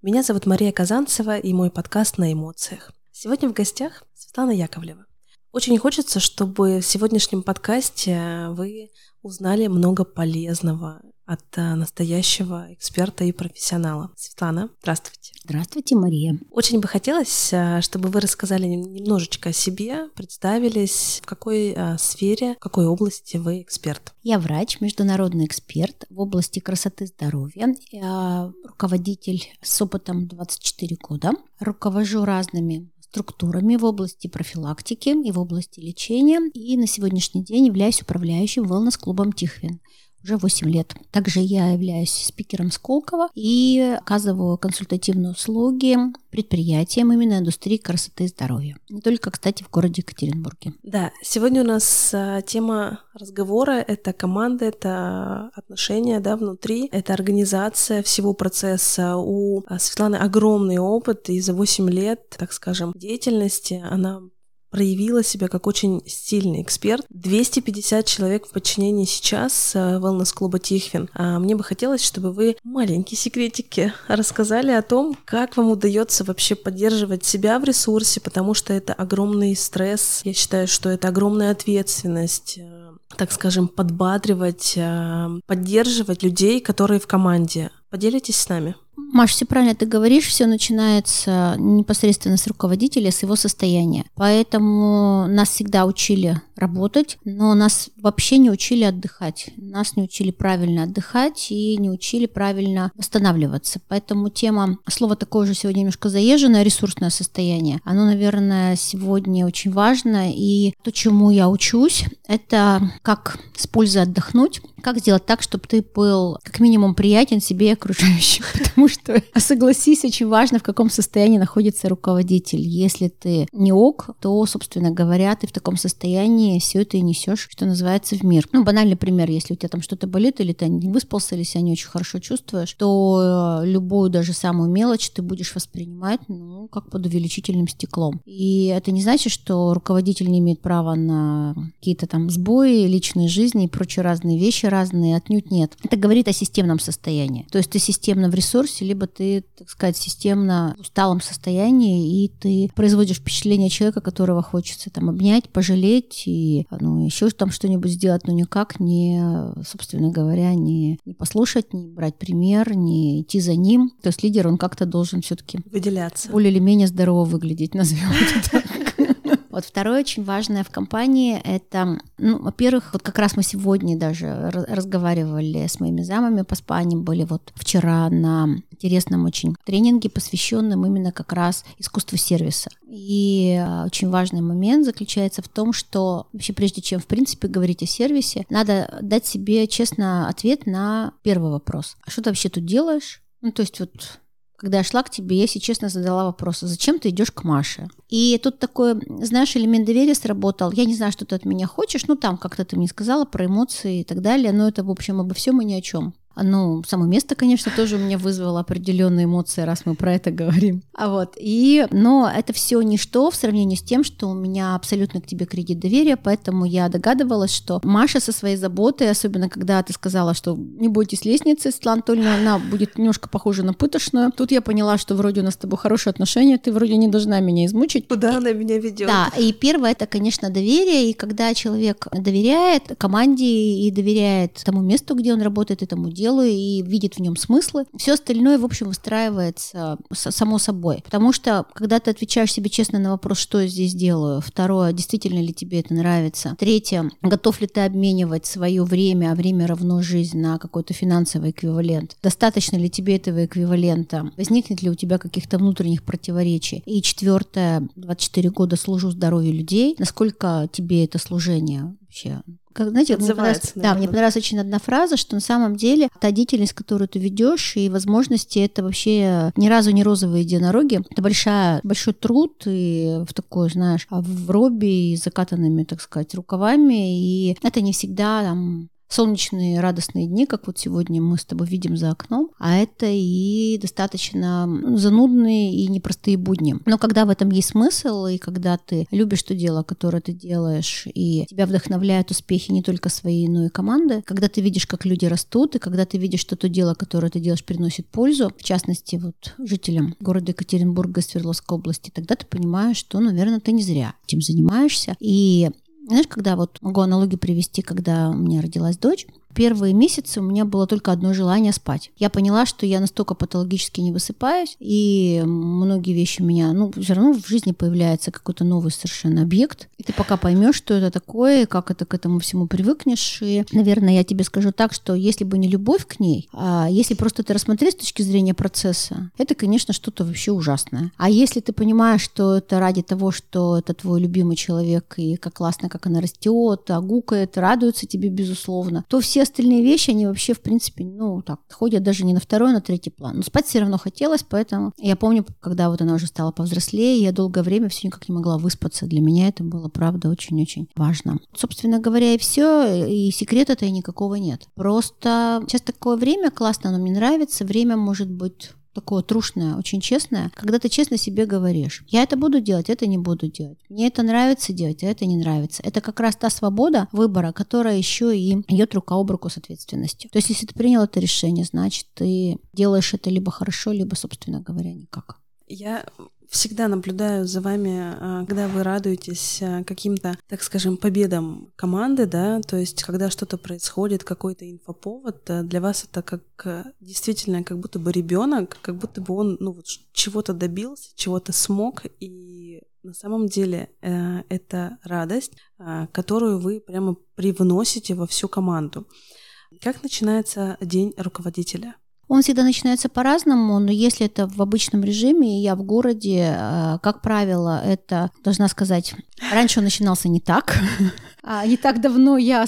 Меня зовут Мария Казанцева и мой подкаст «На эмоциях». Сегодня в гостях Светлана Яковлева. Очень хочется, чтобы в сегодняшнем подкасте вы узнали много полезного от э, настоящего эксперта и профессионала. Светлана, здравствуйте. Здравствуйте, Мария. Очень бы хотелось, э, чтобы вы рассказали немножечко о себе, представились, в какой э, сфере, в какой области вы эксперт. Я врач, международный эксперт в области красоты здоровья, Я руководитель с опытом 24 года, руковожу разными структурами в области профилактики и в области лечения. И на сегодняшний день являюсь управляющим wellness-клубом «Тихвин» уже 8 лет. Также я являюсь спикером Сколково и оказываю консультативные услуги предприятиям именно индустрии красоты и здоровья. Не только, кстати, в городе Екатеринбурге. Да, сегодня у нас а, тема разговора — это команда, это отношения да, внутри, это организация всего процесса. У а, Светланы огромный опыт, и за 8 лет, так скажем, деятельности она проявила себя как очень сильный эксперт. 250 человек в подчинении сейчас э, wellness-клуба Тихвин. А мне бы хотелось, чтобы вы маленькие секретики рассказали о том, как вам удается вообще поддерживать себя в ресурсе, потому что это огромный стресс. Я считаю, что это огромная ответственность э, так скажем, подбадривать, э, поддерживать людей, которые в команде. Поделитесь с нами. Маш, все правильно ты говоришь, все начинается непосредственно с руководителя, с его состояния. Поэтому нас всегда учили работать, но нас вообще не учили отдыхать. Нас не учили правильно отдыхать и не учили правильно восстанавливаться. Поэтому тема, слово такое же сегодня немножко заезженное, ресурсное состояние, оно, наверное, сегодня очень важно. И то, чему я учусь, это как с пользой отдохнуть, как сделать так, чтобы ты был как минимум приятен себе и окружающим. Потому что, согласись, очень важно, в каком состоянии находится руководитель. Если ты не ок, то, собственно говоря, ты в таком состоянии состоянии все это и несешь, что называется, в мир. Ну, банальный пример, если у тебя там что-то болит, или ты не выспался, или себя не очень хорошо чувствуешь, то э, любую даже самую мелочь ты будешь воспринимать, ну, как под увеличительным стеклом. И это не значит, что руководитель не имеет права на какие-то там сбои личной жизни и прочие разные вещи разные, отнюдь нет. Это говорит о системном состоянии. То есть ты системно в ресурсе, либо ты, так сказать, системно в усталом состоянии, и ты производишь впечатление человека, которого хочется там обнять, пожалеть и ну, еще там что-нибудь сделать, но никак не, собственно говоря, не, не послушать, не брать пример, не идти за ним. То есть лидер, он как-то должен все-таки выделяться. Более или менее здорово выглядеть, назовем это так. Вот второе очень важное в компании – это, ну, во-первых, вот как раз мы сегодня даже разговаривали с моими замами по спа, они были вот вчера на интересном очень тренинге, посвященном именно как раз искусству сервиса. И а, очень важный момент заключается в том, что вообще прежде чем в принципе говорить о сервисе, надо дать себе честно ответ на первый вопрос. А что ты вообще тут делаешь? Ну, то есть вот когда я шла к тебе, я, если честно, задала вопрос, «А зачем ты идешь к Маше? И тут такой, знаешь, элемент доверия сработал. Я не знаю, что ты от меня хочешь, ну там как-то ты мне сказала про эмоции и так далее, но это, в общем, обо всем и ни о чем. Ну, само место, конечно, тоже у меня вызвало определенные эмоции, раз мы про это говорим. А вот, и, но это все ничто в сравнении с тем, что у меня абсолютно к тебе кредит доверия, поэтому я догадывалась, что Маша со своей заботой, особенно когда ты сказала, что не бойтесь лестницы, Светлана Анатольевна, она будет немножко похожа на пытошную. Тут я поняла, что вроде у нас с тобой хорошие отношения, ты вроде не должна меня измучить. Куда она меня ведет? Да, и первое это, конечно, доверие, и когда человек доверяет команде и доверяет тому месту, где он работает, этому делу, делаю и видит в нем смыслы. Все остальное, в общем, выстраивается само собой. Потому что, когда ты отвечаешь себе честно на вопрос, что я здесь делаю, второе, действительно ли тебе это нравится, третье, готов ли ты обменивать свое время, а время равно жизнь на какой-то финансовый эквивалент, достаточно ли тебе этого эквивалента, возникнет ли у тебя каких-то внутренних противоречий. И четвертое, 24 года служу здоровью людей, насколько тебе это служение вообще как, знаете, мне понравилась, да, мне понравилась очень одна фраза, что на самом деле та деятельность, которую ты ведешь, и возможности, это вообще ни разу не розовые единороги. Это большая, большой труд и в такой, знаешь, в робе и закатанными, так сказать, рукавами. И это не всегда там солнечные радостные дни, как вот сегодня мы с тобой видим за окном, а это и достаточно ну, занудные и непростые будни. Но когда в этом есть смысл, и когда ты любишь то дело, которое ты делаешь, и тебя вдохновляют успехи не только своей, но и команды, когда ты видишь, как люди растут, и когда ты видишь, что то дело, которое ты делаешь, приносит пользу, в частности, вот жителям города Екатеринбурга, Свердловской области, тогда ты понимаешь, что, наверное, ты не зря этим занимаешься. И знаешь, когда вот могу аналогию привести, когда у меня родилась дочь, первые месяцы у меня было только одно желание спать. Я поняла, что я настолько патологически не высыпаюсь, и многие вещи у меня, ну, все равно в жизни появляется какой-то новый совершенно объект, и ты пока поймешь, что это такое, как это к этому всему привыкнешь. И, наверное, я тебе скажу так, что если бы не любовь к ней, а если просто ты рассмотреть с точки зрения процесса, это, конечно, что-то вообще ужасное. А если ты понимаешь, что это ради того, что это твой любимый человек, и как классно, как она растет, а гукает, радуется тебе, безусловно, то все остальные вещи, они вообще, в принципе, ну, так, ходят даже не на второй, а на третий план. Но спать все равно хотелось, поэтому я помню, когда вот она уже стала повзрослее, я долгое время все никак не могла выспаться. Для меня это было, правда, очень-очень важно. Собственно говоря, и все, и секрета-то и никакого нет. Просто сейчас такое время классно, оно мне нравится. Время может быть такое трушное, очень честное, когда ты честно себе говоришь, я это буду делать, это не буду делать. Мне это нравится делать, а это не нравится. Это как раз та свобода выбора, которая еще и идет рука об руку с ответственностью. То есть, если ты принял это решение, значит, ты делаешь это либо хорошо, либо, собственно говоря, никак. Я всегда наблюдаю за вами, а, когда вы радуетесь а, каким-то, так скажем, победам команды, да, то есть когда что-то происходит, какой-то инфоповод, а, для вас это как действительно как будто бы ребенок, как будто бы он ну, вот, чего-то добился, чего-то смог, и на самом деле э, это радость, которую вы прямо привносите во всю команду. Как начинается день руководителя? Он всегда начинается по-разному, но если это в обычном режиме, я в городе, э, как правило, это, должна сказать, раньше он начинался не так, а не так давно я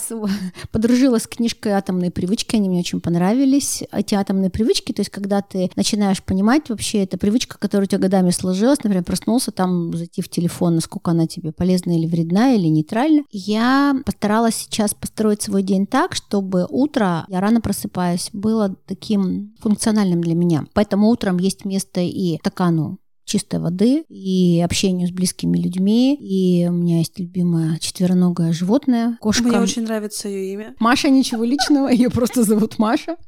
подружилась с книжкой «Атомные привычки», они мне очень понравились. Эти атомные привычки, то есть когда ты начинаешь понимать вообще, это привычка, которая у тебя годами сложилась, например, проснулся, там зайти в телефон, насколько она тебе полезна или вредна, или нейтральна. Я постаралась сейчас построить свой день так, чтобы утро, я рано просыпаюсь, было таким функциональным для меня. Поэтому утром есть место и стакану чистой воды и общению с близкими людьми. И у меня есть любимое четвероногое животное, кошка. Мне очень нравится ее имя. Маша, ничего личного, ее просто зовут Маша.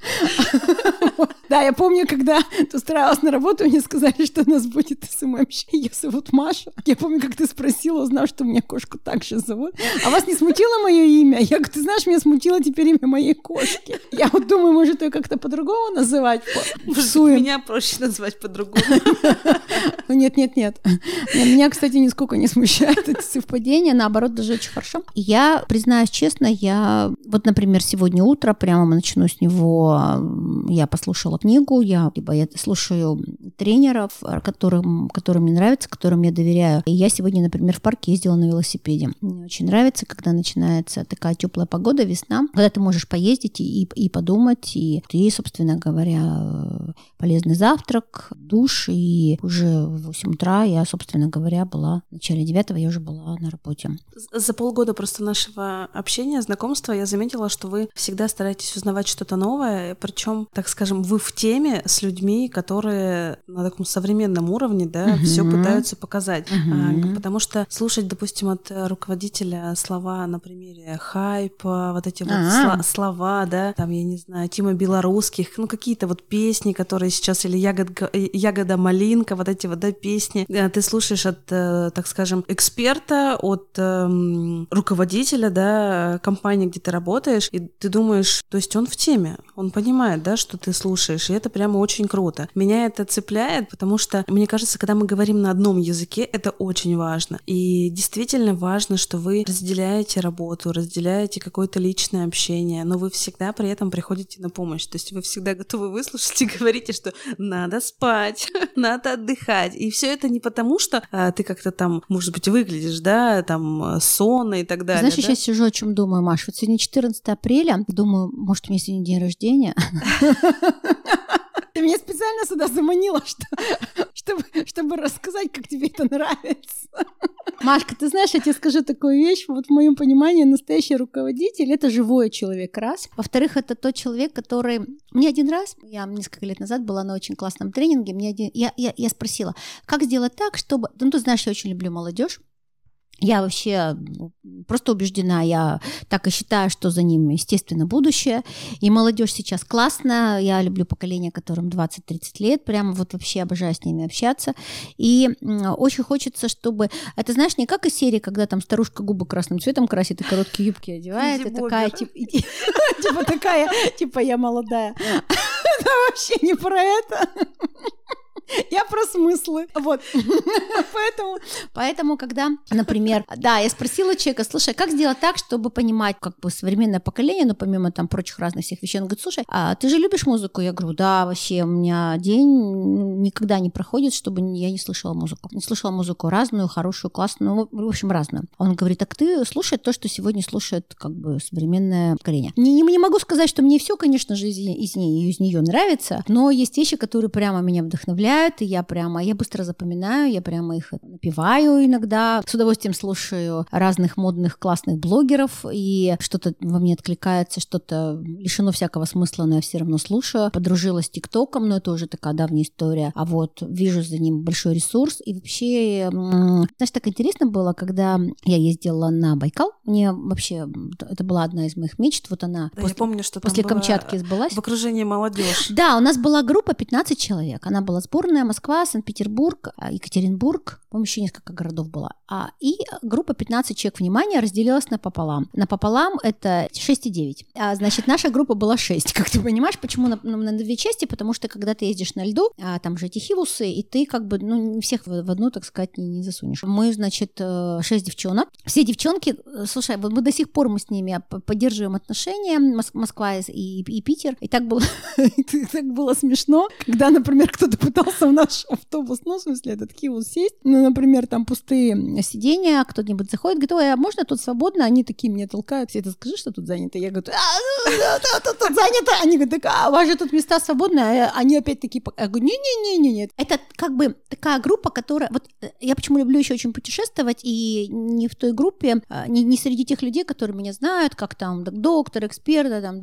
Да, я помню, когда ты устраивалась на работу, мне сказали, что у нас будет SMM, ее зовут Маша. Я помню, как ты спросила, узнав, что у меня кошку также зовут. А вас не смутило мое имя? Я говорю, ты знаешь, меня смутило теперь имя моей кошки. Я вот думаю, может, ее как-то по-другому называть? Меня проще назвать по-другому. Ну нет, нет, нет. Меня, кстати, нисколько не смущает это совпадение, наоборот, даже очень хорошо. Я, признаюсь честно, я вот, например, сегодня утро, прямо начну с него, я послушала книгу, я либо я слушаю тренеров, которым, которым мне нравится, которым я доверяю. И я сегодня, например, в парке ездила на велосипеде. Мне очень нравится, когда начинается такая теплая погода, весна, когда ты можешь поездить и, и подумать, и ты, собственно говоря, полезный завтрак, душ, и уже в 8 утра я, собственно говоря, была в начале 9 я уже была на работе. За полгода просто нашего общения, знакомства я заметила, что вы всегда стараетесь узнавать что-то новое, причем, так скажем, вы в теме с людьми, которые на таком современном уровне, да, uh-huh. все пытаются показать. Uh-huh. А, потому что слушать, допустим, от руководителя слова на примере хайпа, вот эти uh-huh. вот слова, да, там, я не знаю, Тима Белорусских, ну, какие-то вот песни, которые сейчас, или Ягодка, Ягода Малинка, вот эти вот, да, песни. Э, ты слушаешь от, э, так скажем, эксперта, от эм, руководителя, да, компании, где ты работаешь, и ты думаешь, то есть он в теме, он понимает, да, что ты слушаешь, и это прямо очень круто. Меня это цепляет, потому что, мне кажется, когда мы говорим на одном языке, это очень важно. И действительно важно, что вы разделяете работу, разделяете какое-то личное общение, но вы всегда при этом приходите на помощь. То есть вы всегда готовы выслушать и говорите, что надо спать, надо отдыхать. И все это не потому, что а, ты как-то там, может быть, выглядишь, да, там, сонно и так далее. Знаешь, да? я сейчас сижу, о чем думаю, Маш. Вот сегодня 14 апреля, думаю, может, у меня сегодня день рождения. Ты меня специально сюда заманила, что, чтобы, чтобы рассказать, как тебе это нравится. Машка, ты знаешь, я тебе скажу такую вещь. Вот в моем понимании настоящий руководитель — это живой человек, раз. Во-вторых, это тот человек, который... Мне один раз, я несколько лет назад была на очень классном тренинге, мне один... я, я, я спросила, как сделать так, чтобы... Ну, ты знаешь, я очень люблю молодежь. Я вообще просто убеждена, я так и считаю, что за ним, естественно, будущее. И молодежь сейчас классная, я люблю поколение, которым 20-30 лет, прямо вот вообще обожаю с ними общаться. И очень хочется, чтобы... Это, знаешь, не как из серии, когда там старушка губы красным цветом красит и короткие юбки одевает, и такая, типа, типа такая, типа я молодая. Это вообще не про это. Я про смыслы. Вот. поэтому, поэтому, когда, например, да, я спросила человека, слушай, как сделать так, чтобы понимать, как бы современное поколение, ну, помимо там прочих разных всех вещей, он говорит, слушай, а ты же любишь музыку? Я говорю, да, вообще, у меня день никогда не проходит, чтобы я не слышала музыку. Не слышала музыку разную, хорошую, классную, ну, в общем, разную. Он говорит, так ты слушай то, что сегодня слушает как бы современное поколение. Не, не, не могу сказать, что мне все, конечно же, из, из, из нее нравится, но есть вещи, которые прямо меня вдохновляют, впечатляют, и я прямо, я быстро запоминаю, я прямо их напиваю иногда, с удовольствием слушаю разных модных классных блогеров, и что-то во мне откликается, что-то лишено всякого смысла, но я все равно слушаю. Подружилась с ТикТоком, но это уже такая давняя история, а вот вижу за ним большой ресурс, и вообще, знаешь, так интересно было, когда я ездила на Байкал, мне вообще, это была одна из моих мечт, вот она да, после, я помню, что после Камчатки сбылась. В окружении молодежь. Да, у нас была группа 15 человек, она была сборная Сборная Москва, Санкт-Петербург, а, Екатеринбург, по-моему, еще несколько городов было. А, и группа 15 человек, внимания разделилась напополам. Напополам это 6 и 9. А, значит, наша группа была 6. Как ты понимаешь, почему на, на, на две части? Потому что когда ты ездишь на льду, а, там же эти хивусы, и ты как бы, ну, всех в, в одну, так сказать, не, не засунешь. Мы, значит, 6 э, девчонок. Все девчонки, э, слушай, вот мы до сих пор мы с ними поддерживаем отношения, Москва и, и Питер. И так было, так было смешно, когда, например, кто-то пытался в наш автобус, ну, в смысле, этот Киус сесть, ну, например, там пустые сиденья, кто-нибудь заходит, говорит, ой, а можно тут свободно? Они такие меня толкают, все это скажи, что тут занято. Я говорю, а, тут, занято. Они говорят, а у вас же тут места свободные, а они опять такие, я говорю, не-не-не-не, это как бы такая группа, которая, вот э, я почему люблю еще очень путешествовать, и не в той группе, а, не, не среди тех людей, которые меня знают, как там доктор, эксперт, там,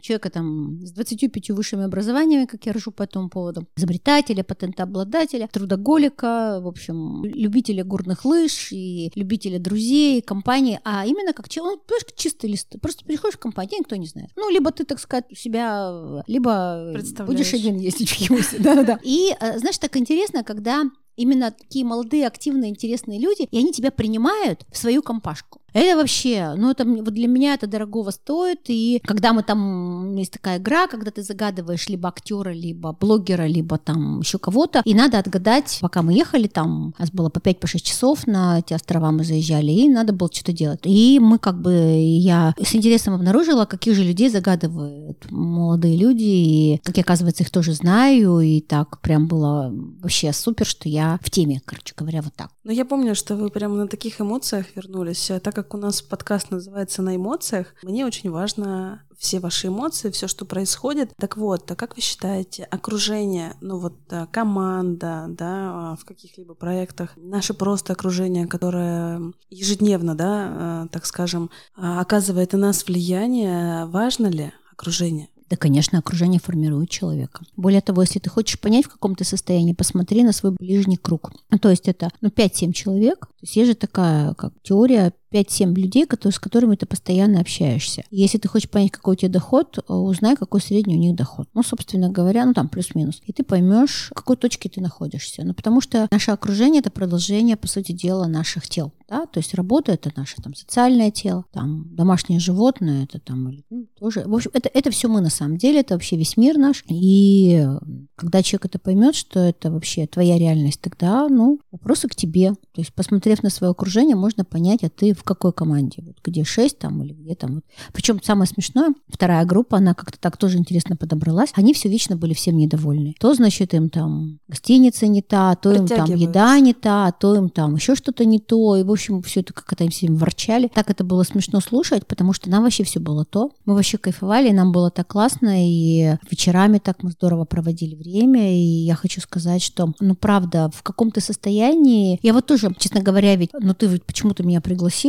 человека там с 25 высшими образованиями, как я рожу по этому поводу, изобретателя, патентообладателя, трудоголика, в общем, любителя горных лыж и любителя друзей, компании, а именно как человек, ну, чистый лист. Просто приходишь в компанию, никто не знает. Ну, либо ты, так сказать, себя, либо будешь один ездить в Хьюсе. Да-да-да. И, э, знаешь, так интересно, когда именно такие молодые, активные, интересные люди, и они тебя принимают в свою компашку. Это вообще, ну это вот для меня это дорогого стоит. И когда мы там есть такая игра, когда ты загадываешь либо актера, либо блогера, либо там еще кого-то, и надо отгадать, пока мы ехали, там у нас было по 5-6 по часов на эти острова мы заезжали, и надо было что-то делать. И мы как бы, я с интересом обнаружила, каких же людей загадывают молодые люди, и, как оказывается, их тоже знаю, и так прям было вообще супер, что я в теме, короче говоря, вот так. Ну, я помню, что вы прямо на таких эмоциях вернулись, так как как у нас подкаст называется «На эмоциях», мне очень важно все ваши эмоции, все, что происходит. Так вот, а как вы считаете, окружение, ну вот э, команда, да, в каких-либо проектах, наше просто окружение, которое ежедневно, да, э, так скажем, оказывает на нас влияние, важно ли окружение? Да, конечно, окружение формирует человека. Более того, если ты хочешь понять, в каком ты состоянии, посмотри на свой ближний круг. То есть это ну, 5-7 человек. То есть есть же такая как теория 5-7 людей, которые, с которыми ты постоянно общаешься. Если ты хочешь понять, какой у тебя доход, э, узнай, какой средний у них доход. Ну, собственно говоря, ну там плюс-минус. И ты поймешь, в какой точке ты находишься. Ну, потому что наше окружение это продолжение, по сути дела, наших тел. Да? То есть работа это наше там социальное тело, там домашнее животное, это там ну, тоже. В общем, это, это все мы на самом деле, это вообще весь мир наш. И э, когда человек это поймет, что это вообще твоя реальность, тогда, ну, вопросы к тебе. То есть, посмотрев на свое окружение, можно понять, а ты в в какой команде, вот где 6 там или где там. Вот. Причем самое смешное, вторая группа, она как-то так тоже интересно подобралась. Они все вечно были всем недовольны. То, значит, им там гостиница не та, то им там еда не та, то им там еще что-то не то. И, в общем, все это как-то им всем ворчали. Так это было смешно слушать, потому что нам вообще все было то. Мы вообще кайфовали, нам было так классно, и вечерами так мы здорово проводили время. И я хочу сказать, что, ну, правда, в каком-то состоянии... Я вот тоже, честно говоря, ведь, ну, ты ведь почему-то меня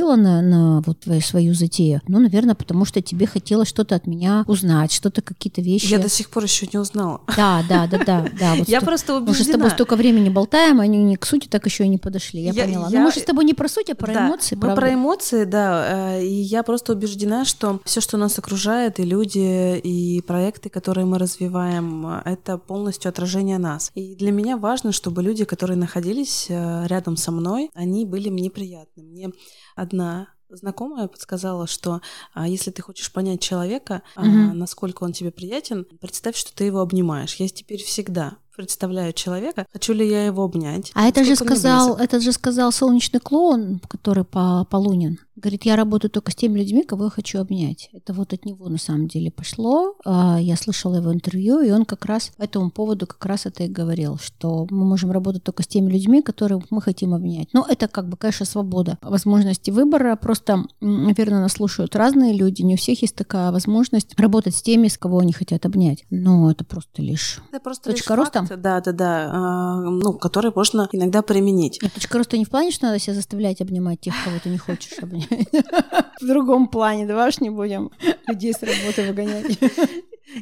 пригласила на, на вот твою, свою затею. Ну, наверное, потому что тебе хотелось что-то от меня узнать, что-то, какие-то вещи. Я до сих пор еще не узнала. Да, да, да, да. да вот я что, просто убеждена. Мы же с тобой столько времени болтаем, они не к сути так еще и не подошли. Я, я поняла. Я... Ну, мы же с тобой не про суть, а про да, эмоции, мы правда? про эмоции, да. Э, и я просто убеждена, что все, что нас окружает, и люди, и проекты, которые мы развиваем, это полностью отражение нас. И для меня важно, чтобы люди, которые находились э, рядом со мной, они были мне приятны. Мне одна знакомая подсказала, что а, если ты хочешь понять человека, угу. а, насколько он тебе приятен, представь, что ты его обнимаешь. Я теперь всегда представляю человека, хочу ли я его обнять. А это же сказал, этот же сказал солнечный клоун, который по Полунин. Говорит, я работаю только с теми людьми, кого я хочу обнять. Это вот от него на самом деле пошло. А, я слышала его интервью, и он как раз по этому поводу как раз это и говорил, что мы можем работать только с теми людьми, которые мы хотим обнять. Но это как бы, конечно, свобода возможности выбора. Просто, наверное, нас слушают разные люди. Не у всех есть такая возможность работать с теми, с кого они хотят обнять. Но это просто лишь это просто точка лишь роста. Да, да, да. А, ну, который можно иногда применить. Нет, точка роста не в плане, что надо себя заставлять обнимать тех, кого ты не хочешь обнять. В другом плане, давай уж не будем людей с работы выгонять.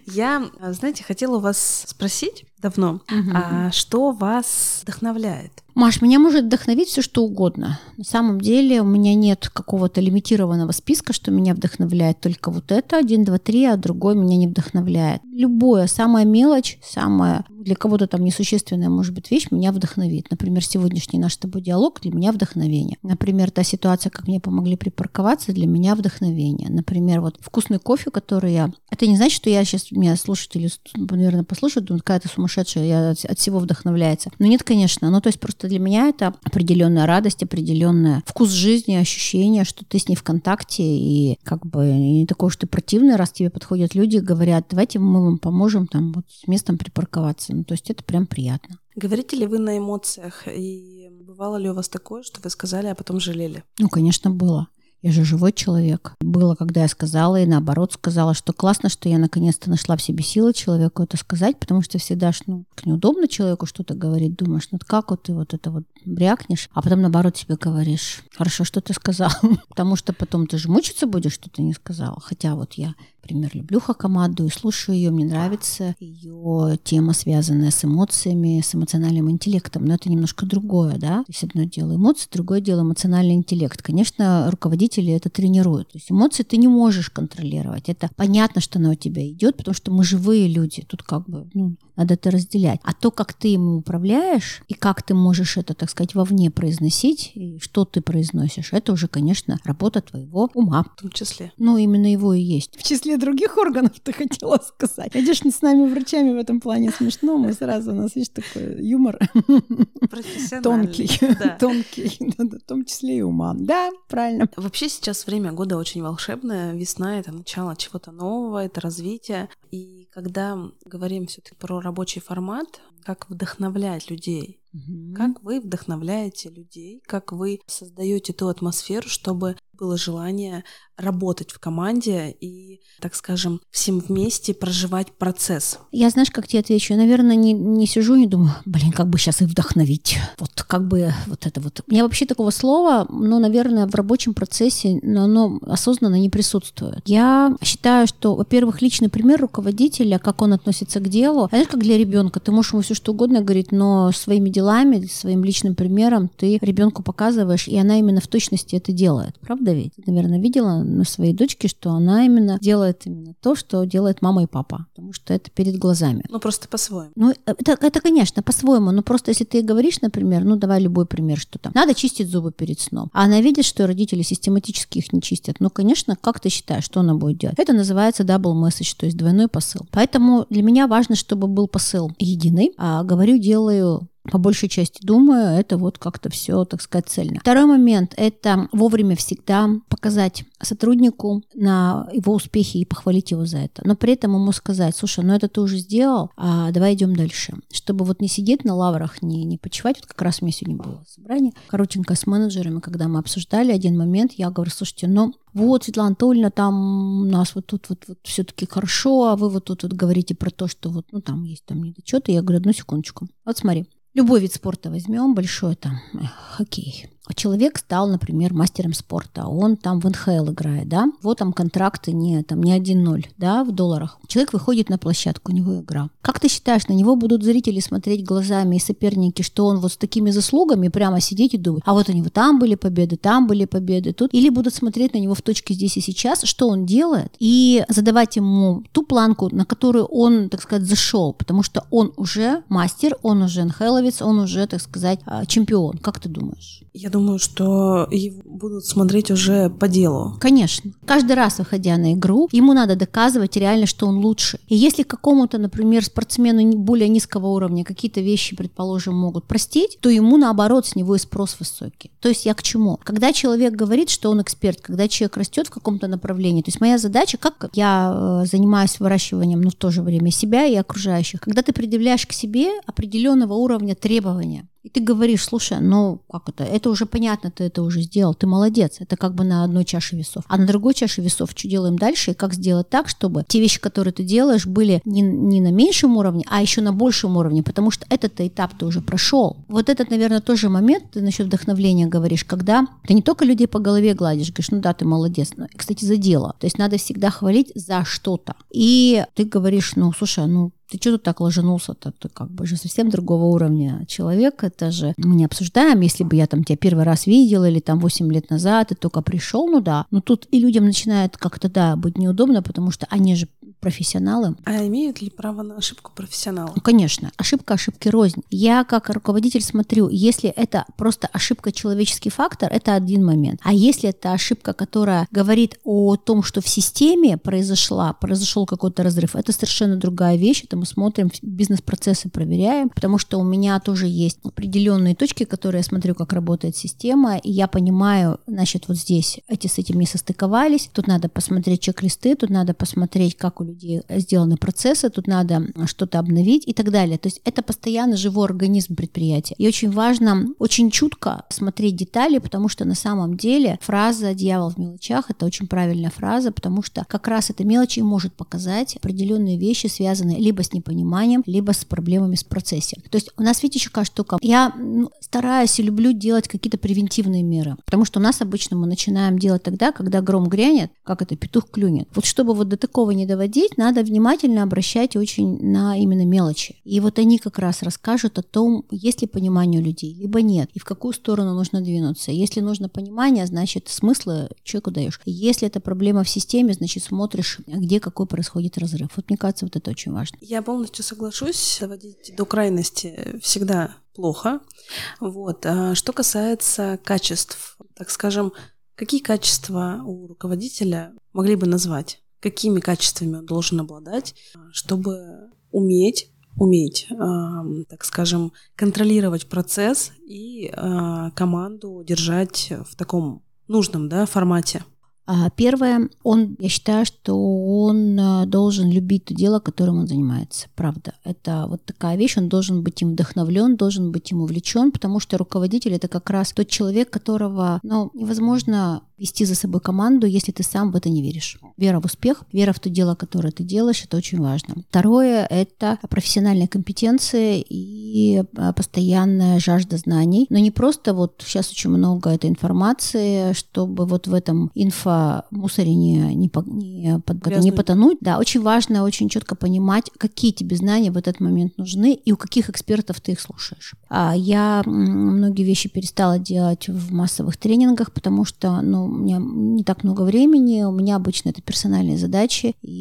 Я, знаете, хотела у вас спросить давно, а что вас вдохновляет? Маш, меня может вдохновить все что угодно. На самом деле у меня нет какого-то лимитированного списка, что меня вдохновляет только вот это, один, два, три, а другой меня не вдохновляет. Любое, самая мелочь, самая для кого-то там несущественная, может быть, вещь меня вдохновит. Например, сегодняшний наш с тобой диалог для меня вдохновение. Например, та ситуация, как мне помогли припарковаться, для меня вдохновение. Например, вот вкусный кофе, который я... Это не значит, что я сейчас, меня слушатели, наверное, послушают, думают, какая-то сумасшедшая, я от, от всего вдохновляется. Но нет, конечно. Ну, то есть просто для меня это определенная радость, определенная вкус жизни, ощущение, что ты с ней в контакте, и как бы не такое, что ты противный, раз тебе подходят люди и говорят, давайте мы вам поможем там вот с местом припарковаться. Ну, то есть это прям приятно. Говорите ли вы на эмоциях? И бывало ли у вас такое, что вы сказали, а потом жалели? Ну, конечно, было. Я же живой человек. Было, когда я сказала, и наоборот сказала, что классно, что я наконец-то нашла в себе силы человеку это сказать, потому что всегда ж, ну, неудобно человеку что-то говорить, думаешь, ну как вот ты вот это вот брякнешь, а потом наоборот тебе говоришь, хорошо, что ты сказал, потому что потом ты же мучиться будешь, что ты не сказал. Хотя вот я например, люблю Хакамаду и слушаю ее, мне нравится ее тема, связанная с эмоциями, с эмоциональным интеллектом, но это немножко другое, да, то есть одно дело эмоции, другое дело эмоциональный интеллект. Конечно, руководители это тренируют, то есть эмоции ты не можешь контролировать, это понятно, что она у тебя идет, потому что мы живые люди, тут как бы, ну, надо это разделять. А то, как ты ему управляешь и как ты можешь это, так сказать, вовне произносить, и что ты произносишь, это уже, конечно, работа твоего ума. В том числе. Ну, именно его и есть. В числе других органов, ты хотела сказать. Видишь, с нами врачами в этом плане смешно, мы сразу, у нас есть такой юмор. Тонкий. Да. Тонкий, в том числе и ума. Да, правильно. Вообще сейчас время года очень волшебное. Весна — это начало чего-то нового, это развитие. И когда говорим все таки про рабочий формат, как вдохновлять людей, Угу. Как вы вдохновляете людей, как вы создаете ту атмосферу, чтобы было желание работать в команде и, так скажем, всем вместе проживать процесс? Я, знаешь, как тебе отвечу? наверное, не, не сижу и думаю, блин, как бы сейчас их вдохновить. Вот как бы вот это вот. У меня вообще такого слова, ну, наверное, в рабочем процессе, но оно осознанно не присутствует. Я считаю, что, во-первых, личный пример руководителя, как он относится к делу, знаешь, как для ребенка, ты можешь ему все что угодно говорить, но своими делами, своим личным примером ты ребенку показываешь, и она именно в точности это делает. Правда ведь? Ты, наверное, видела на своей дочке, что она именно делает именно то, что делает мама и папа, потому что это перед глазами. Ну, просто по-своему. Ну, это, это, конечно, по-своему, но просто если ты говоришь, например, ну, давай любой пример, что там, надо чистить зубы перед сном, а она видит, что родители систематически их не чистят, ну, конечно, как ты считаешь, что она будет делать? Это называется double message, то есть двойной посыл. Поэтому для меня важно, чтобы был посыл единый, говорю, делаю по большей части думаю, это вот как-то все, так сказать, цельно. Второй момент – это вовремя всегда показать сотруднику на его успехи и похвалить его за это. Но при этом ему сказать, слушай, ну это ты уже сделал, а давай идем дальше. Чтобы вот не сидеть на лаврах, не, не почивать. Вот как раз у меня сегодня было собрание коротенько с менеджерами, когда мы обсуждали один момент, я говорю, слушайте, ну вот, Светлана Анатольевна, там у нас вот тут вот, вот все-таки хорошо, а вы вот тут вот говорите про то, что вот, ну, там есть там недочеты. Я говорю, одну секундочку. Вот смотри, любой вид спорта возьмем, большой там, э, хоккей, человек стал, например, мастером спорта, он там в НХЛ играет, да, вот там контракты не, там, не 1-0, да, в долларах. Человек выходит на площадку, у него игра. Как ты считаешь, на него будут зрители смотреть глазами и соперники, что он вот с такими заслугами прямо сидеть и думать, а вот у него там были победы, там были победы, тут. Или будут смотреть на него в точке здесь и сейчас, что он делает, и задавать ему ту планку, на которую он, так сказать, зашел, потому что он уже мастер, он уже НХЛовец, он уже, так сказать, а, чемпион. Как ты думаешь? Я думаю, что его будут смотреть уже по делу. Конечно. Каждый раз, выходя на игру, ему надо доказывать реально, что он лучше. И если какому-то, например, спортсмену более низкого уровня какие-то вещи, предположим, могут простить, то ему, наоборот, с него и спрос высокий. То есть я к чему? Когда человек говорит, что он эксперт, когда человек растет в каком-то направлении, то есть моя задача, как я э, занимаюсь выращиванием, но в то же время себя и окружающих, когда ты предъявляешь к себе определенного уровня требования, и ты говоришь, слушай, ну как это, это уже понятно, ты это уже сделал, ты молодец, это как бы на одной чаше весов. А на другой чаше весов что делаем дальше и как сделать так, чтобы те вещи, которые ты делаешь, были не, не на меньшем уровне, а еще на большем уровне, потому что этот этап ты уже прошел. Вот этот, наверное, тоже момент, ты насчет вдохновления говоришь, когда ты не только людей по голове гладишь, говоришь, ну да, ты молодец, но, кстати, за дело. То есть надо всегда хвалить за что-то. И ты говоришь, ну, слушай, ну, ты что тут так ложанулся-то? Ты как бы же совсем другого уровня человек. Это же мы не обсуждаем, если бы я там тебя первый раз видела или там 8 лет назад, ты только пришел, ну да. Но тут и людям начинает как-то, да, быть неудобно, потому что они же профессионалы. А имеют ли право на ошибку профессионалы? Ну, конечно. Ошибка ошибки рознь. Я как руководитель смотрю, если это просто ошибка человеческий фактор, это один момент. А если это ошибка, которая говорит о том, что в системе произошла, произошел какой-то разрыв, это совершенно другая вещь. Это мы смотрим, бизнес-процессы проверяем, потому что у меня тоже есть определенные точки, которые я смотрю, как работает система, и я понимаю, значит, вот здесь эти с этим не состыковались, тут надо посмотреть чек-листы, тут надо посмотреть, как у людей сделаны процессы, тут надо что-то обновить и так далее. То есть это постоянно живой организм предприятия. И очень важно очень чутко смотреть детали, потому что на самом деле фраза «дьявол в мелочах» — это очень правильная фраза, потому что как раз эта мелочь и может показать определенные вещи, связанные либо с непониманием, либо с проблемами с процессе. То есть у нас, видите, какая штука. Я стараюсь и люблю делать какие-то превентивные меры, потому что у нас обычно мы начинаем делать тогда, когда гром грянет, как это, петух клюнет. Вот чтобы вот до такого не доводить, надо внимательно обращать очень на именно мелочи. И вот они как раз расскажут о том, есть ли понимание у людей, либо нет, и в какую сторону нужно двинуться. Если нужно понимание, значит, смысла человеку даешь. Если это проблема в системе, значит, смотришь, где какой происходит разрыв. Вот мне кажется, вот это очень важно. Я полностью соглашусь. Доводить до крайности всегда плохо. Вот. А что касается качеств, так скажем, какие качества у руководителя могли бы назвать? Какими качествами он должен обладать, чтобы уметь уметь, э, так скажем, контролировать процесс и э, команду держать в таком нужном да, формате. А первое, он, я считаю, что он э, должен любить то дело, которым он занимается. Правда. Это вот такая вещь, он должен быть им вдохновлен, должен быть им увлечен, потому что руководитель это как раз тот человек, которого ну, невозможно вести за собой команду, если ты сам в это не веришь. Вера в успех, вера в то дело, которое ты делаешь, это очень важно. Второе – это профессиональные компетенции и а, постоянная жажда знаний. Но не просто вот сейчас очень много этой информации, чтобы вот в этом инфомусоре не, не, не, под, не потонуть. Да, очень важно очень четко понимать, какие тебе знания в этот момент нужны и у каких экспертов ты их слушаешь. А я многие вещи перестала делать в массовых тренингах, потому что, ну, у меня не так много времени, у меня обычно это персональные задачи, и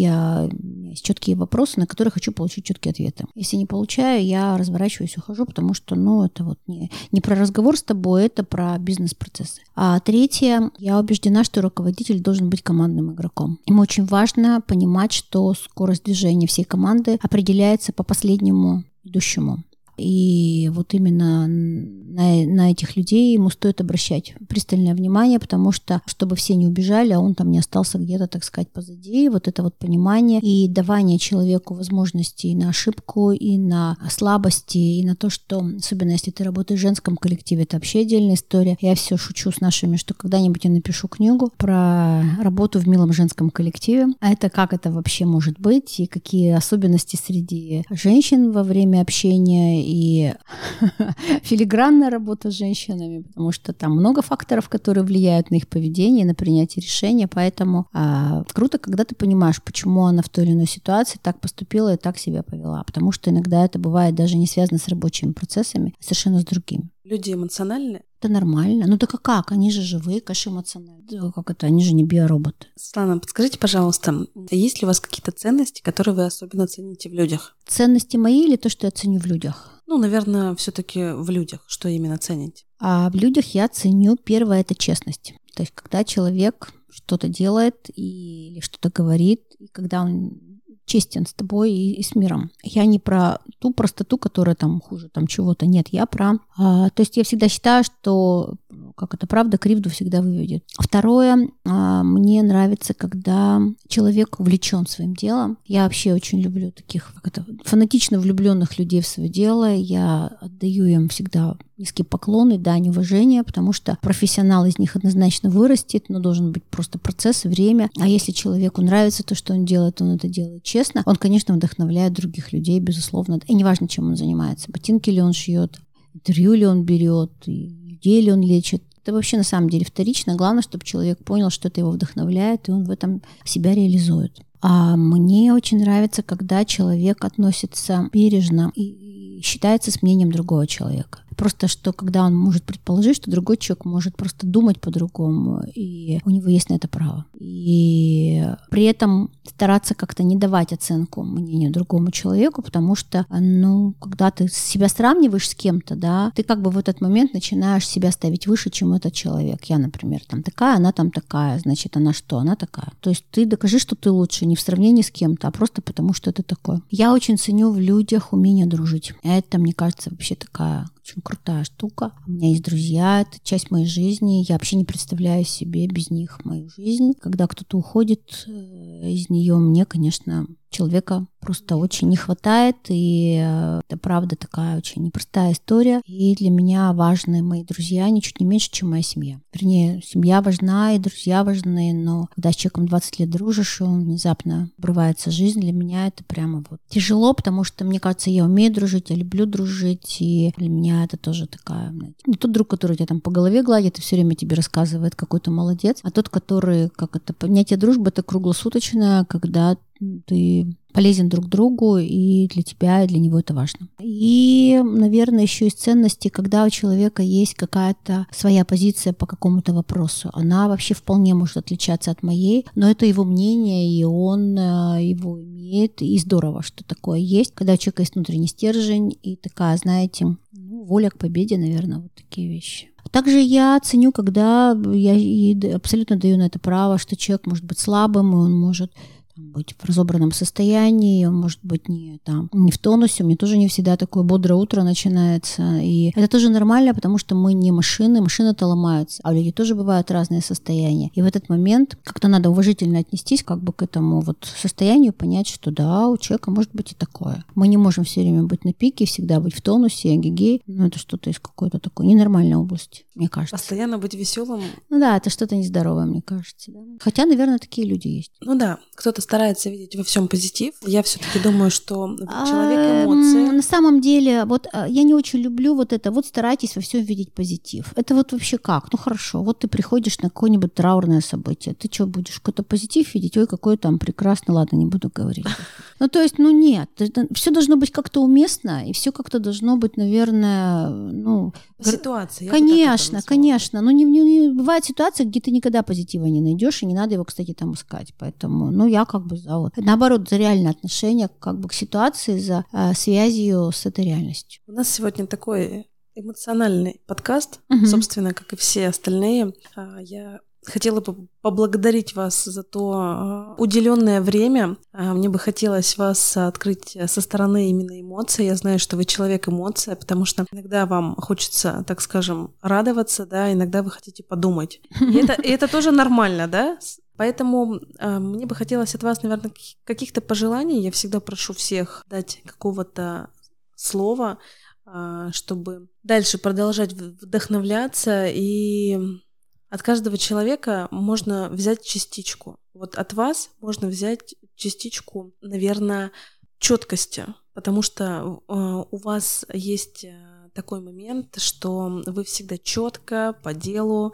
я, у меня есть четкие вопросы, на которые хочу получить четкие ответы. Если не получаю, я разворачиваюсь, ухожу, потому что, ну, это вот не, не про разговор с тобой, это про бизнес-процессы. А третье, я убеждена, что руководитель должен быть командным игроком. Ему очень важно понимать, что скорость движения всей команды определяется по последнему идущему. И вот именно на, на этих людей ему стоит обращать пристальное внимание, потому что, чтобы все не убежали, а он там не остался где-то, так сказать, позади, вот это вот понимание и давание человеку возможностей на ошибку, и на слабости, и на то, что, особенно если ты работаешь в женском коллективе, это вообще отдельная история. Я все шучу с нашими, что когда-нибудь я напишу книгу про работу в милом женском коллективе. А это как это вообще может быть, и какие особенности среди женщин во время общения, и филигранная работа с женщинами, потому что там много факторов, которые влияют на их поведение, на принятие решения, поэтому а, круто, когда ты понимаешь, почему она в той или иной ситуации так поступила и так себя повела, потому что иногда это бывает даже не связано с рабочими процессами, а совершенно с другими. Люди эмоциональны? Это нормально. Ну так а как? Они же живые, конечно, эмоциональные. Да, как это? Они же не биороботы. Светлана, подскажите, пожалуйста, есть ли у вас какие-то ценности, которые вы особенно цените в людях? Ценности мои или то, что я ценю в людях? Ну, наверное, все-таки в людях. Что именно цените? А в людях я ценю первое это честность. То есть, когда человек что-то делает или что-то говорит, и когда он честен с тобой и, и с миром. Я не про ту простоту, которая там хуже там чего-то. Нет, я про... А, то есть я всегда считаю, что как это правда, кривду всегда выведет. Второе, а, мне нравится, когда человек увлечен своим делом. Я вообще очень люблю таких как это, фанатично влюбленных людей в свое дело. Я отдаю им всегда низкие поклоны, дань уважения, потому что профессионал из них однозначно вырастет, но должен быть просто процесс время. А если человеку нравится то, что он делает, он это делает честно, он, конечно, вдохновляет других людей, безусловно. И неважно, чем он занимается. Ботинки ли он шьет, интервью ли он берет, людей ли он лечит. Это вообще на самом деле вторично. Главное, чтобы человек понял, что это его вдохновляет, и он в этом себя реализует. А мне очень нравится, когда человек относится бережно и считается с мнением другого человека. Просто что, когда он может предположить, что другой человек может просто думать по-другому, и у него есть на это право. И при этом стараться как-то не давать оценку мнению другому человеку, потому что, ну, когда ты себя сравниваешь с кем-то, да, ты как бы в этот момент начинаешь себя ставить выше, чем этот человек. Я, например, там такая, она там такая, значит, она что? Она такая. То есть ты докажи, что ты лучше не в сравнении с кем-то, а просто потому, что это такое. Я очень ценю в людях умение дружить. Это, мне кажется, вообще такая очень крутая штука. У меня есть друзья, это часть моей жизни. Я вообще не представляю себе без них мою жизнь. Когда кто-то уходит э, из нее, мне, конечно, человека просто очень не хватает, и э, это правда такая очень непростая история. И для меня важны мои друзья ничуть не меньше, чем моя семья. Вернее, семья важна, и друзья важны, но когда с человеком 20 лет дружишь, и он внезапно обрывается жизнь, для меня это прямо вот тяжело, потому что, мне кажется, я умею дружить, я люблю дружить, и для меня это тоже такая, не тот друг, который тебя там по голове гладит и все время тебе рассказывает, какой то молодец, а тот, который, как это, понятие дружбы, это круглосуточное, когда ты полезен друг другу, и для тебя, и для него это важно. И, наверное, еще из ценности, когда у человека есть какая-то своя позиция по какому-то вопросу, она вообще вполне может отличаться от моей, но это его мнение, и он э, его имеет, и здорово, что такое есть, когда у человека есть внутренний стержень, и такая, знаете, ну, воля к победе, наверное, вот такие вещи. Также я ценю, когда я абсолютно даю на это право, что человек может быть слабым, и он может быть в разобранном состоянии, он может быть не, там, не в тонусе, у меня тоже не всегда такое бодрое утро начинается. И это тоже нормально, потому что мы не машины, машины-то ломаются, а у людей тоже бывают разные состояния. И в этот момент как-то надо уважительно отнестись как бы к этому вот состоянию, понять, что да, у человека может быть и такое. Мы не можем все время быть на пике, всегда быть в тонусе, гигей, но это что-то из какой-то такой ненормальной области, мне кажется. Постоянно быть веселым. Ну да, это что-то нездоровое, мне кажется. Да? Хотя, наверное, такие люди есть. Ну да, кто-то старается видеть во всем позитив. Я все-таки думаю, что человек эмоции. На самом деле, вот а, я не очень люблю вот это. Вот старайтесь во всем видеть позитив. Это вот вообще как? Ну хорошо, вот ты приходишь на какое-нибудь траурное событие. Ты что, будешь какой-то позитив видеть? Ой, какой там прекрасный. Ладно, не буду говорить. Ну то есть, ну нет. Все должно быть как-то уместно, и все как-то должно быть, наверное, ну... Ситуация. Конечно, конечно. Но не, не, не бывает ситуации, где ты никогда позитива не найдешь, и не надо его, кстати, там искать. Поэтому, ну, я как бы за вот. Наоборот, за реальное отношение как бы к ситуации, за э, связью с этой реальностью. У нас сегодня такой эмоциональный подкаст, угу. собственно, как и все остальные. А, я хотела бы поблагодарить вас за то а, уделенное время. Мне бы хотелось вас открыть со стороны именно эмоций. Я знаю, что вы человек эмоция, потому что иногда вам хочется, так скажем, радоваться, да, иногда вы хотите подумать. И это, и это тоже нормально, да? Поэтому э, мне бы хотелось от вас, наверное, каких-то пожеланий. Я всегда прошу всех дать какого-то слова, э, чтобы дальше продолжать вдохновляться и от каждого человека можно взять частичку. Вот от вас можно взять частичку, наверное, четкости, потому что э, у вас есть э, такой момент, что вы всегда четко по делу.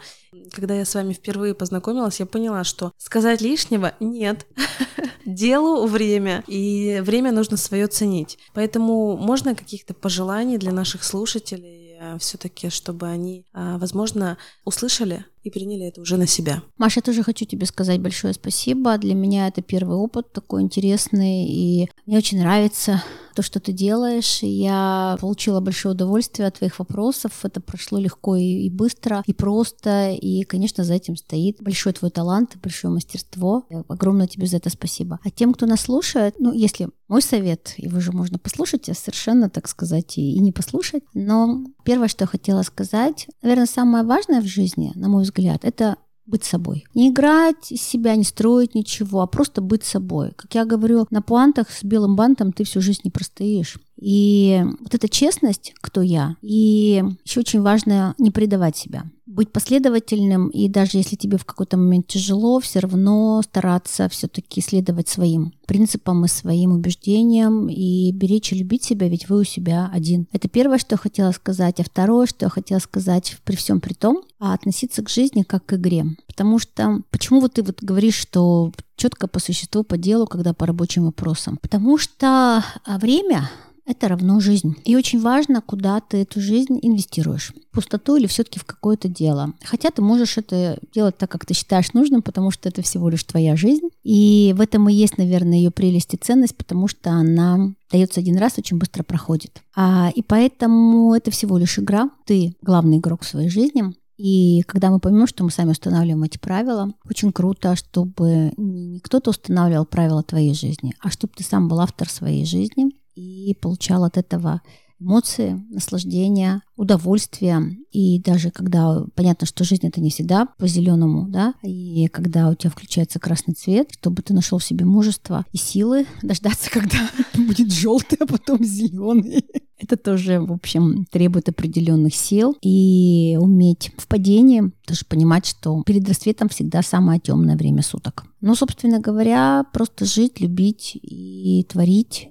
Когда я с вами впервые познакомилась, я поняла, что сказать лишнего нет. Делу время, и время нужно свое ценить. Поэтому можно каких-то пожеланий для наших слушателей э, все-таки, чтобы они, возможно, услышали и приняли это уже на себя. Маша, я тоже хочу тебе сказать большое спасибо. Для меня это первый опыт такой интересный, и мне очень нравится то, что ты делаешь. Я получила большое удовольствие от твоих вопросов. Это прошло легко и, и быстро, и просто. И, конечно, за этим стоит большой твой талант, большое мастерство. Огромное тебе за это спасибо. А тем, кто нас слушает, ну, если мой совет, его же можно послушать, а совершенно, так сказать, и, и не послушать. Но первое, что я хотела сказать, наверное, самое важное в жизни, на мой взгляд, это быть собой. Не играть из себя, не строить ничего, а просто быть собой. Как я говорю, на пуантах с белым бантом ты всю жизнь не простоишь. И вот эта честность, кто я, и еще очень важно не предавать себя быть последовательным, и даже если тебе в какой-то момент тяжело, все равно стараться все-таки следовать своим принципам и своим убеждениям и беречь и любить себя, ведь вы у себя один. Это первое, что я хотела сказать. А второе, что я хотела сказать при всем при том, а относиться к жизни как к игре. Потому что почему вот ты вот говоришь, что четко по существу, по делу, когда по рабочим вопросам? Потому что время это равно жизнь. И очень важно, куда ты эту жизнь инвестируешь. В пустоту или все-таки в какое-то дело. Хотя ты можешь это делать так, как ты считаешь нужным, потому что это всего лишь твоя жизнь. И в этом и есть, наверное, ее прелесть и ценность, потому что она дается один раз, очень быстро проходит. А, и поэтому это всего лишь игра. Ты главный игрок в своей жизни. И когда мы поймем, что мы сами устанавливаем эти правила, очень круто, чтобы не кто-то устанавливал правила твоей жизни, а чтобы ты сам был автор своей жизни, и получал от этого эмоции, наслаждение, удовольствие. И даже когда понятно, что жизнь это не всегда по зеленому, да, и когда у тебя включается красный цвет, чтобы ты нашел в себе мужество и силы дождаться, когда будет желтый, а потом зеленый. Это тоже, в общем, требует определенных сил и уметь в падении тоже понимать, что перед рассветом всегда самое темное время суток. Ну, собственно говоря, просто жить, любить и творить,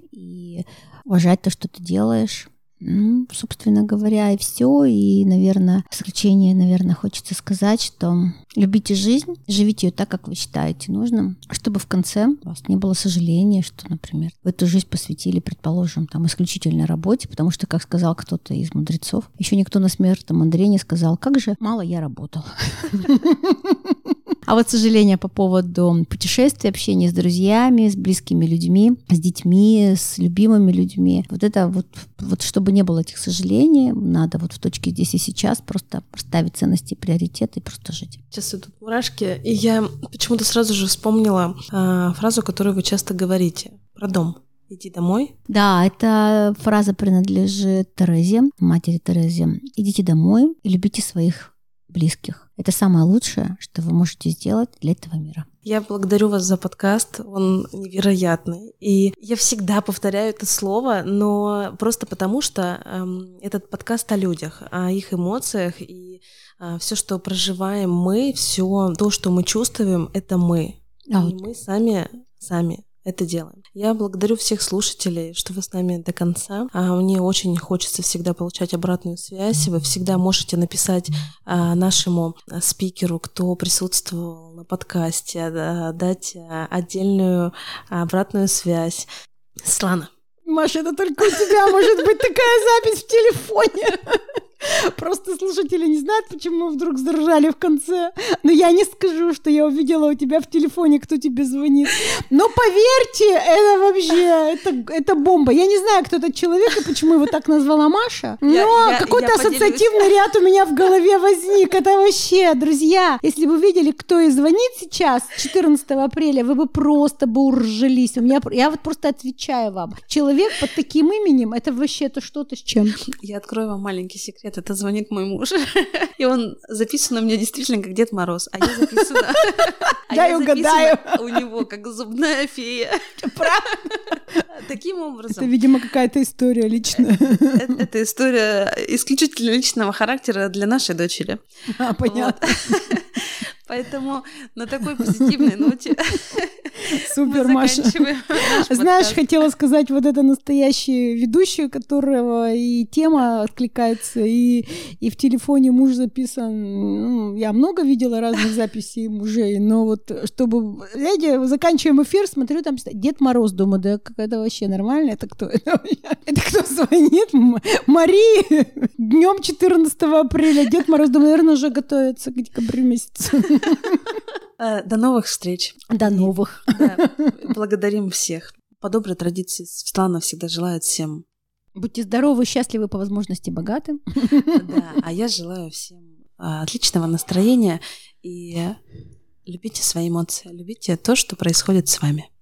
уважать то, что ты делаешь. Ну, собственно говоря, и все. И, наверное, в заключение, наверное, хочется сказать, что любите жизнь, живите ее так, как вы считаете нужным, чтобы в конце у вас не было сожаления, что, например, вы эту жизнь посвятили, предположим, там, исключительно работе, потому что, как сказал кто-то из мудрецов, еще никто на смертном Андре не сказал, как же мало я работал. А вот сожаление по поводу путешествий, общения с друзьями, с близкими людьми, с детьми, с любимыми людьми. Вот это вот, вот чтобы не было этих сожалений, надо вот в точке здесь и сейчас просто расставить ценности, приоритеты и просто жить. Сейчас идут мурашки, и я почему-то сразу же вспомнила э, фразу, которую вы часто говорите про дом. Иди домой. Да, эта фраза принадлежит Терезе, матери Терезе. Идите домой и любите своих близких. Это самое лучшее, что вы можете сделать для этого мира. Я благодарю вас за подкаст, он невероятный. И я всегда повторяю это слово, но просто потому, что эм, этот подкаст о людях, о их эмоциях и э, все, что проживаем мы, все то, что мы чувствуем, это мы. А и вот. мы сами, сами это делаем. Я благодарю всех слушателей, что вы с нами до конца. А мне очень хочется всегда получать обратную связь. Вы всегда можете написать а, нашему а, спикеру, кто присутствовал на подкасте, а, дать а, отдельную обратную связь. Слана. Маша, это только у тебя может быть такая запись в телефоне. Просто слушатели не знают, почему мы вдруг заржали в конце. Но я не скажу, что я увидела у тебя в телефоне, кто тебе звонит. Но поверьте, это вообще, это, это бомба. Я не знаю, кто этот человек и почему его так назвала Маша, но какой-то ассоциативный ряд у меня в голове возник. Это вообще, друзья, если бы видели, кто и звонит сейчас, 14 апреля, вы бы просто бы уржились. У меня, я вот просто отвечаю вам. Человек под таким именем, это вообще это что-то с чем. Я открою вам маленький секрет. Это звонит мой муж. И он записан у меня действительно как Дед Мороз. А я записана... А я угадаю. у него как зубная фея. Правда? Таким образом. Это, видимо, какая-то история личная. Это, это история исключительно личного характера для нашей дочери. А, понятно. Поэтому на такой позитивной ноте Супер, Маша. Знаешь, хотела сказать, вот это настоящий ведущий, которого и тема откликается, и, и в телефоне муж записан. Ну, я много видела разных записей мужей, но вот чтобы... Знаете, заканчиваем эфир, смотрю, там Дед Мороз, думаю, да это вообще нормально? Это кто? Это кто звонит? Марии днем 14 апреля. Дед Мороз, думаю, наверное, уже готовится к декабрю месяцу. Э, до новых встреч. До новых. Да, благодарим всех. По доброй традиции Светлана всегда желает всем Будьте здоровы, счастливы, по возможности богаты. Да, а я желаю всем а, отличного настроения и любите свои эмоции, любите то, что происходит с вами.